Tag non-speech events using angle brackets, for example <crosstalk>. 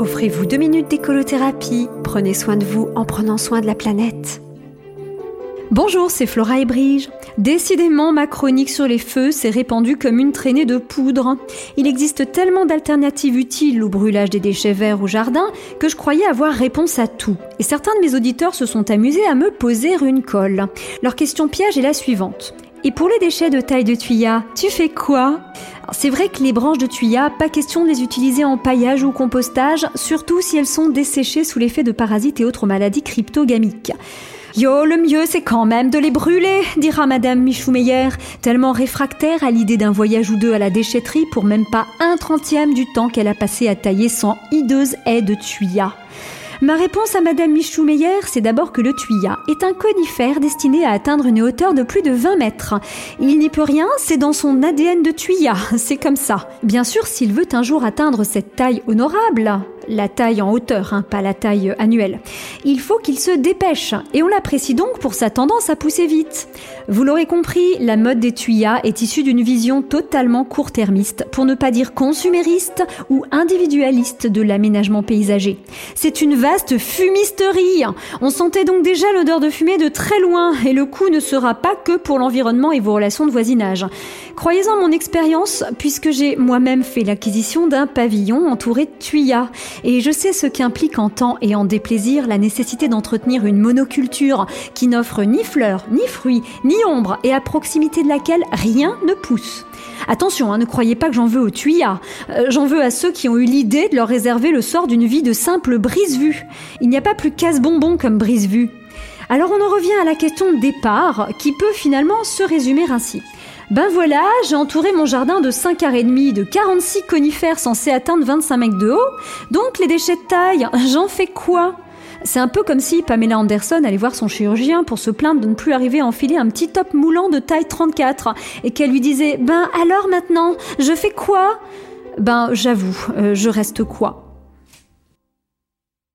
Offrez-vous deux minutes d'écolothérapie. Prenez soin de vous en prenant soin de la planète. Bonjour, c'est Flora et Brige. Décidément, ma chronique sur les feux s'est répandue comme une traînée de poudre. Il existe tellement d'alternatives utiles au brûlage des déchets verts au jardin que je croyais avoir réponse à tout. Et certains de mes auditeurs se sont amusés à me poser une colle. Leur question piège est la suivante. Et pour les déchets de taille de tuya, tu fais quoi? C'est vrai que les branches de tuya, pas question de les utiliser en paillage ou compostage, surtout si elles sont desséchées sous l'effet de parasites et autres maladies cryptogamiques. Yo, le mieux c'est quand même de les brûler, dira Madame Michou-Meyer, tellement réfractaire à l'idée d'un voyage ou deux à la déchetterie pour même pas un trentième du temps qu'elle a passé à tailler son hideuse haie de tuya. Ma réponse à Madame Michou-Meyer, c'est d'abord que le tuya est un conifère destiné à atteindre une hauteur de plus de 20 mètres. Il n'y peut rien, c'est dans son ADN de tuya, <laughs> c'est comme ça. Bien sûr, s'il veut un jour atteindre cette taille honorable, la taille en hauteur, hein, pas la taille annuelle. Il faut qu'il se dépêche, et on l'apprécie donc pour sa tendance à pousser vite. Vous l'aurez compris, la mode des tuyas est issue d'une vision totalement court-termiste, pour ne pas dire consumériste ou individualiste de l'aménagement paysager. C'est une vaste fumisterie. On sentait donc déjà l'odeur de fumée de très loin, et le coup ne sera pas que pour l'environnement et vos relations de voisinage. Croyez-en mon expérience, puisque j'ai moi-même fait l'acquisition d'un pavillon entouré de tuyas. Et je sais ce qu'implique en temps et en déplaisir la nécessité d'entretenir une monoculture qui n'offre ni fleurs, ni fruits, ni ombre et à proximité de laquelle rien ne pousse. Attention, hein, ne croyez pas que j'en veux aux tuyas. Euh, j'en veux à ceux qui ont eu l'idée de leur réserver le sort d'une vie de simple brise-vue. Il n'y a pas plus casse-bonbon comme brise-vue. Alors on en revient à la question de départ, qui peut finalement se résumer ainsi. Ben voilà, j'ai entouré mon jardin de 5 et demi de 46 conifères censés atteindre 25 mètres de haut. Donc les déchets de taille, <laughs> j'en fais quoi? C'est un peu comme si Pamela Anderson allait voir son chirurgien pour se plaindre de ne plus arriver à enfiler un petit top moulant de taille 34 et qu'elle lui disait Ben alors maintenant, je fais quoi? Ben j'avoue, euh, je reste quoi?